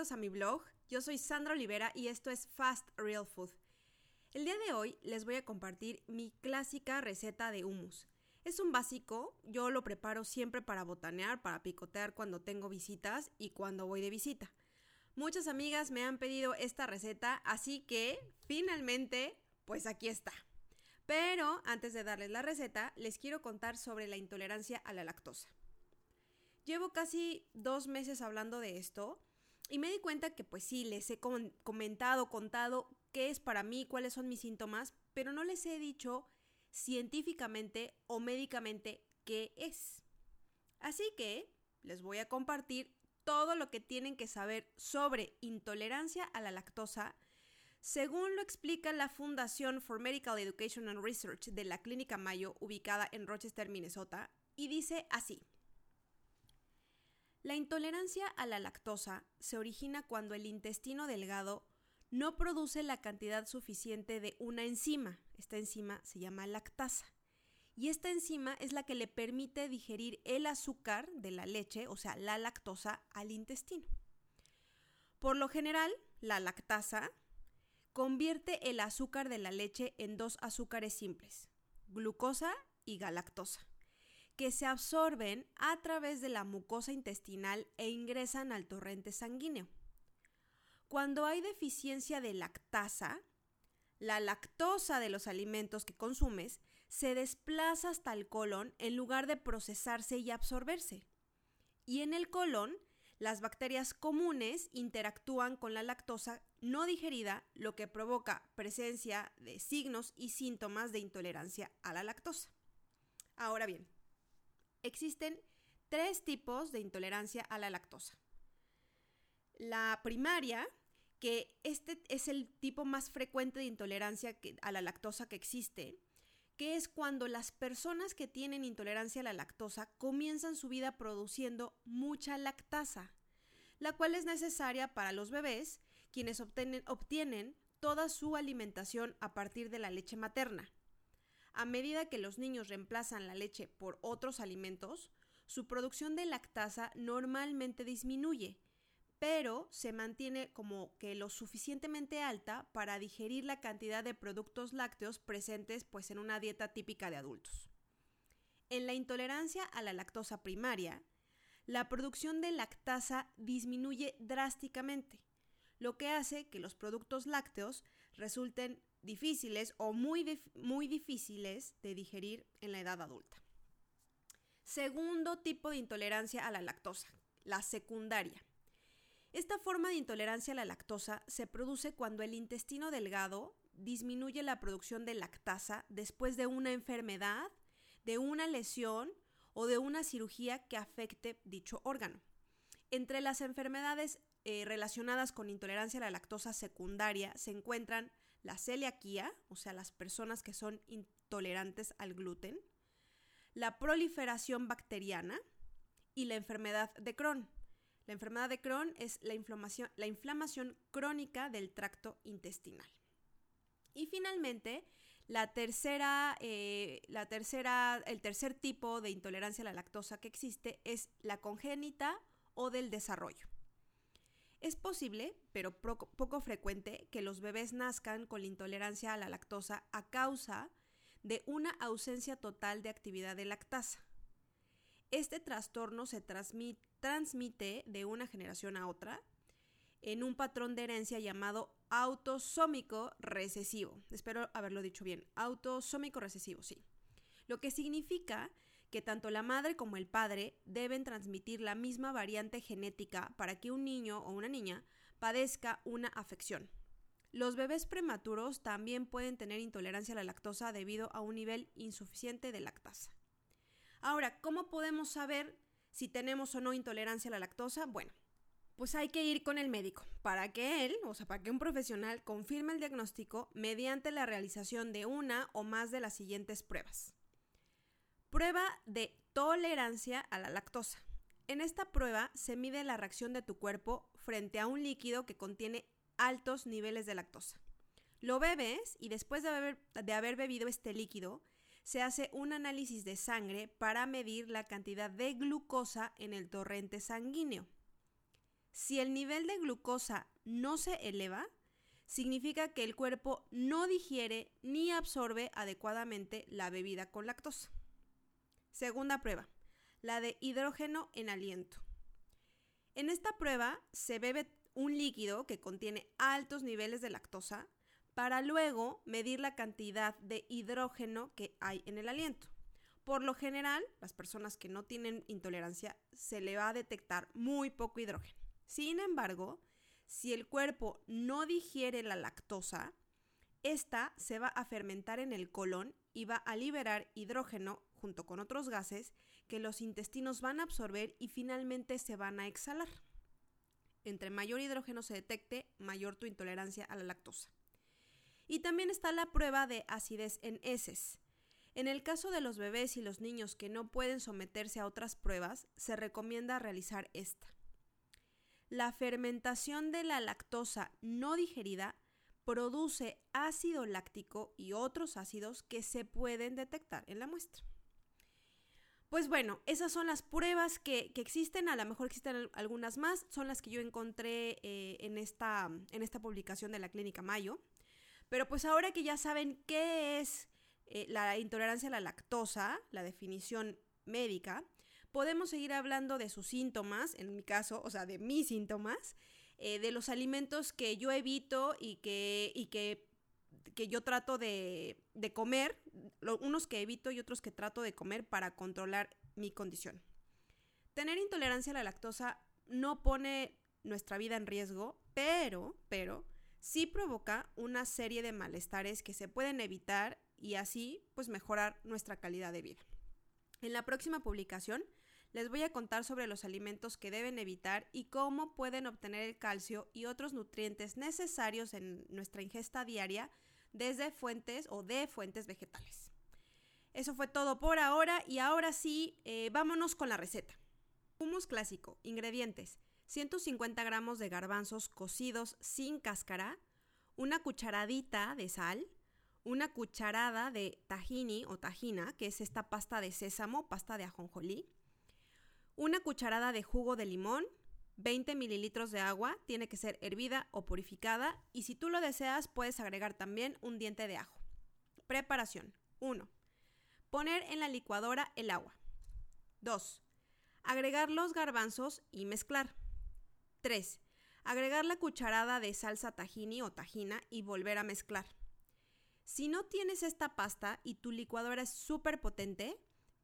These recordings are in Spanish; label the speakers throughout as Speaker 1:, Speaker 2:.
Speaker 1: a mi blog. Yo soy Sandra Olivera y esto es Fast Real Food. El día de hoy les voy a compartir mi clásica receta de hummus. Es un básico, yo lo preparo siempre para botanear, para picotear cuando tengo visitas y cuando voy de visita. Muchas amigas me han pedido esta receta, así que finalmente, pues aquí está. Pero antes de darles la receta, les quiero contar sobre la intolerancia a la lactosa. Llevo casi dos meses hablando de esto y me di cuenta que pues sí, les he comentado, contado qué es para mí, cuáles son mis síntomas, pero no les he dicho científicamente o médicamente qué es. Así que les voy a compartir todo lo que tienen que saber sobre intolerancia a la lactosa, según lo explica la Fundación for Medical Education and Research de la Clínica Mayo, ubicada en Rochester, Minnesota, y dice así. La intolerancia a la lactosa se origina cuando el intestino delgado no produce la cantidad suficiente de una enzima. Esta enzima se llama lactasa. Y esta enzima es la que le permite digerir el azúcar de la leche, o sea, la lactosa, al intestino. Por lo general, la lactasa convierte el azúcar de la leche en dos azúcares simples, glucosa y galactosa que se absorben a través de la mucosa intestinal e ingresan al torrente sanguíneo. Cuando hay deficiencia de lactasa, la lactosa de los alimentos que consumes se desplaza hasta el colon en lugar de procesarse y absorberse. Y en el colon, las bacterias comunes interactúan con la lactosa no digerida, lo que provoca presencia de signos y síntomas de intolerancia a la lactosa. Ahora bien, Existen tres tipos de intolerancia a la lactosa. La primaria, que este es el tipo más frecuente de intolerancia a la lactosa que existe, que es cuando las personas que tienen intolerancia a la lactosa comienzan su vida produciendo mucha lactasa, la cual es necesaria para los bebés, quienes obtienen, obtienen toda su alimentación a partir de la leche materna. A medida que los niños reemplazan la leche por otros alimentos, su producción de lactasa normalmente disminuye, pero se mantiene como que lo suficientemente alta para digerir la cantidad de productos lácteos presentes pues en una dieta típica de adultos. En la intolerancia a la lactosa primaria, la producción de lactasa disminuye drásticamente, lo que hace que los productos lácteos resulten difíciles o muy, muy difíciles de digerir en la edad adulta. Segundo tipo de intolerancia a la lactosa, la secundaria. Esta forma de intolerancia a la lactosa se produce cuando el intestino delgado disminuye la producción de lactasa después de una enfermedad, de una lesión o de una cirugía que afecte dicho órgano. Entre las enfermedades eh, relacionadas con intolerancia a la lactosa secundaria se encuentran la celiaquía, o sea, las personas que son intolerantes al gluten, la proliferación bacteriana y la enfermedad de Crohn. La enfermedad de Crohn es la inflamación, la inflamación crónica del tracto intestinal. Y finalmente, la tercera, eh, la tercera, el tercer tipo de intolerancia a la lactosa que existe es la congénita o del desarrollo. Es posible, pero poco frecuente, que los bebés nazcan con la intolerancia a la lactosa a causa de una ausencia total de actividad de lactasa. Este trastorno se transmite de una generación a otra en un patrón de herencia llamado autosómico recesivo. Espero haberlo dicho bien. Autosómico recesivo, sí. Lo que significa que tanto la madre como el padre deben transmitir la misma variante genética para que un niño o una niña padezca una afección. Los bebés prematuros también pueden tener intolerancia a la lactosa debido a un nivel insuficiente de lactasa. Ahora, ¿cómo podemos saber si tenemos o no intolerancia a la lactosa? Bueno, pues hay que ir con el médico para que él, o sea, para que un profesional confirme el diagnóstico mediante la realización de una o más de las siguientes pruebas. Prueba de tolerancia a la lactosa. En esta prueba se mide la reacción de tu cuerpo frente a un líquido que contiene altos niveles de lactosa. Lo bebes y después de haber, de haber, bebido este líquido, se hace un análisis de sangre para medir la cantidad de glucosa en el torrente sanguíneo. Si el nivel de glucosa no se eleva, significa que el cuerpo no digiere ni absorbe adecuadamente la bebida con lactosa. Segunda prueba, la de hidrógeno en aliento. En esta prueba se bebe un líquido que contiene altos niveles de lactosa para luego medir la cantidad de hidrógeno que hay en el aliento. Por lo general, las personas que no tienen intolerancia se le va a detectar muy poco hidrógeno. Sin embargo, si el cuerpo no digiere la lactosa, esta se va a fermentar en el colon y va a liberar hidrógeno junto con otros gases que los intestinos van a absorber y finalmente se van a exhalar. Entre mayor hidrógeno se detecte, mayor tu intolerancia a la lactosa. Y también está la prueba de acidez en heces. En el caso de los bebés y los niños que no pueden someterse a otras pruebas, se recomienda realizar esta. La fermentación de la lactosa no digerida produce ácido láctico y otros ácidos que se pueden detectar en la muestra. Pues bueno, esas son las pruebas que, existen, a lo mejor existen algunas más, son las que yo encontré eh, en, esta, en esta publicación de la Clínica Mayo. Pero pues ahora que ya saben qué es eh, la intolerancia a la lactosa, la definición médica, podemos seguir hablando de sus síntomas, en mi caso, o sea, de mis síntomas, eh, de los alimentos que yo evito y que, y que, que yo trato de, de comer, unos que evito y otros que trato de comer para controlar mi condición. Tener intolerancia a la lactosa no pone nuestra vida en riesgo, pero, pero, sí provoca una serie de malestares que se pueden evitar y así, pues, mejorar nuestra calidad de vida. En la próxima publicación les voy a contar sobre los alimentos que deben evitar y cómo pueden obtener el calcio y otros nutrientes necesarios en nuestra ingesta diaria desde fuentes o de fuentes vegetales. Eso fue todo por ahora y ahora sí, eh, vámonos con la receta. Humus clásico. Ingredientes. 150 gramos de garbanzos cocidos sin cáscara, una cucharadita de sal, una cucharada de tahini o tajina, que es esta pasta de sésamo, pasta de ajonjolí, una cucharada de jugo de limón, 20 mililitros de agua, tiene que ser hervida o purificada y si tú lo deseas puedes agregar también un diente de ajo. Preparación 1. Poner en la licuadora el agua. 2. Agregar los garbanzos y mezclar. 3. Agregar la cucharada de salsa tahini o tajina y volver a mezclar. Si no tienes esta pasta y tu licuadora es súper potente,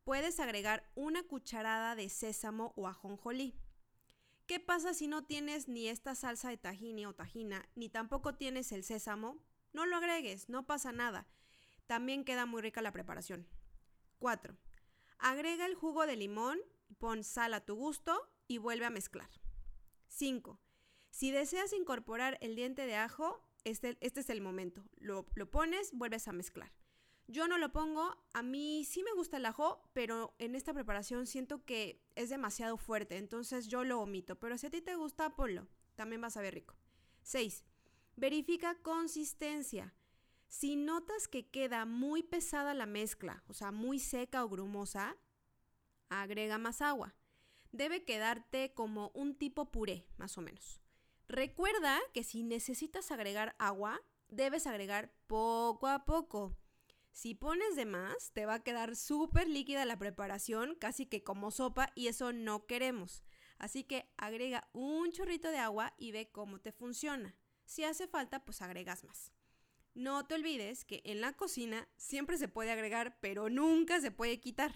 Speaker 1: puedes agregar una cucharada de sésamo o ajonjolí. ¿Qué pasa si no tienes ni esta salsa de tahini o tajina, ni tampoco tienes el sésamo? No lo agregues, no pasa nada. También queda muy rica la preparación. 4. Agrega el jugo de limón, pon sal a tu gusto y vuelve a mezclar. 5. Si deseas incorporar el diente de ajo, este, este es el momento. Lo, lo pones, vuelves a mezclar. Yo no lo pongo, a mí sí me gusta el ajo, pero en esta preparación siento que es demasiado fuerte, entonces yo lo omito, pero si a ti te gusta, ponlo, también va a saber rico. 6. Verifica consistencia. Si notas que queda muy pesada la mezcla, o sea, muy seca o grumosa, agrega más agua. Debe quedarte como un tipo puré, más o menos. Recuerda que si necesitas agregar agua, debes agregar poco a poco. Si pones de más, te va a quedar súper líquida la preparación, casi que como sopa, y eso no queremos. Así que agrega un chorrito de agua y ve cómo te funciona. Si hace falta, pues agregas más. No te olvides que en la cocina siempre se puede agregar, pero nunca se puede quitar.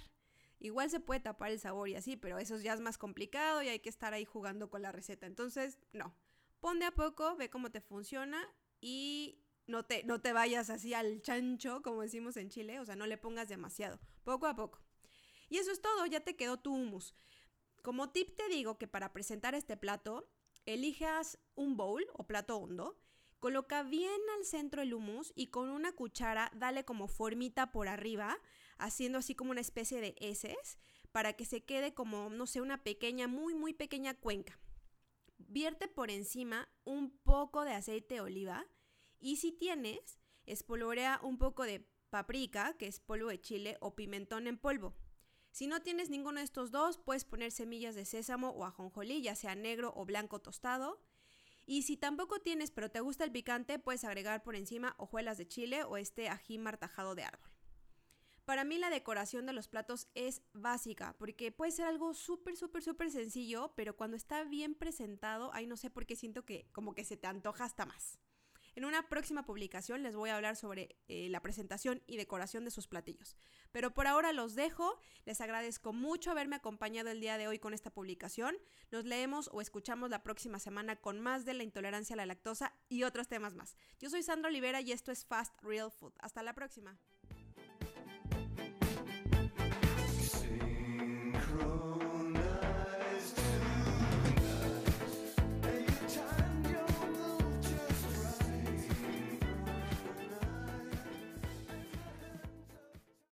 Speaker 1: Igual se puede tapar el sabor y así, pero eso ya es más complicado y hay que estar ahí jugando con la receta. Entonces, no. Pon de a poco, ve cómo te funciona y no te, no te vayas así al chancho, como decimos en Chile, o sea, no le pongas demasiado, poco a poco. Y eso es todo, ya te quedó tu hummus. Como tip te digo que para presentar este plato, elijas un bowl o plato hondo, coloca bien al centro el hummus y con una cuchara dale como formita por arriba, haciendo así como una especie de heces, para que se quede como, no sé, una pequeña, muy, muy pequeña cuenca. Vierte por encima un poco de aceite de oliva y si tienes, espolvorea un poco de paprika, que es polvo de chile, o pimentón en polvo. Si no tienes ninguno de estos dos, puedes poner semillas de sésamo o ajonjolí, ya sea negro o blanco tostado. Y si tampoco tienes, pero te gusta el picante, puedes agregar por encima hojuelas de chile o este ají martajado de árbol. Para mí la decoración de los platos es básica, porque puede ser algo súper, súper, súper sencillo, pero cuando está bien presentado, ahí no sé por qué siento que como que se te antoja hasta más. En una próxima publicación les voy a hablar sobre eh, la presentación y decoración de sus platillos. Pero por ahora los dejo. Les agradezco mucho haberme acompañado el día de hoy con esta publicación. Nos leemos o escuchamos la próxima semana con más de la intolerancia a la lactosa y otros temas más. Yo soy Sandra Olivera y esto es Fast Real Food. Hasta la próxima.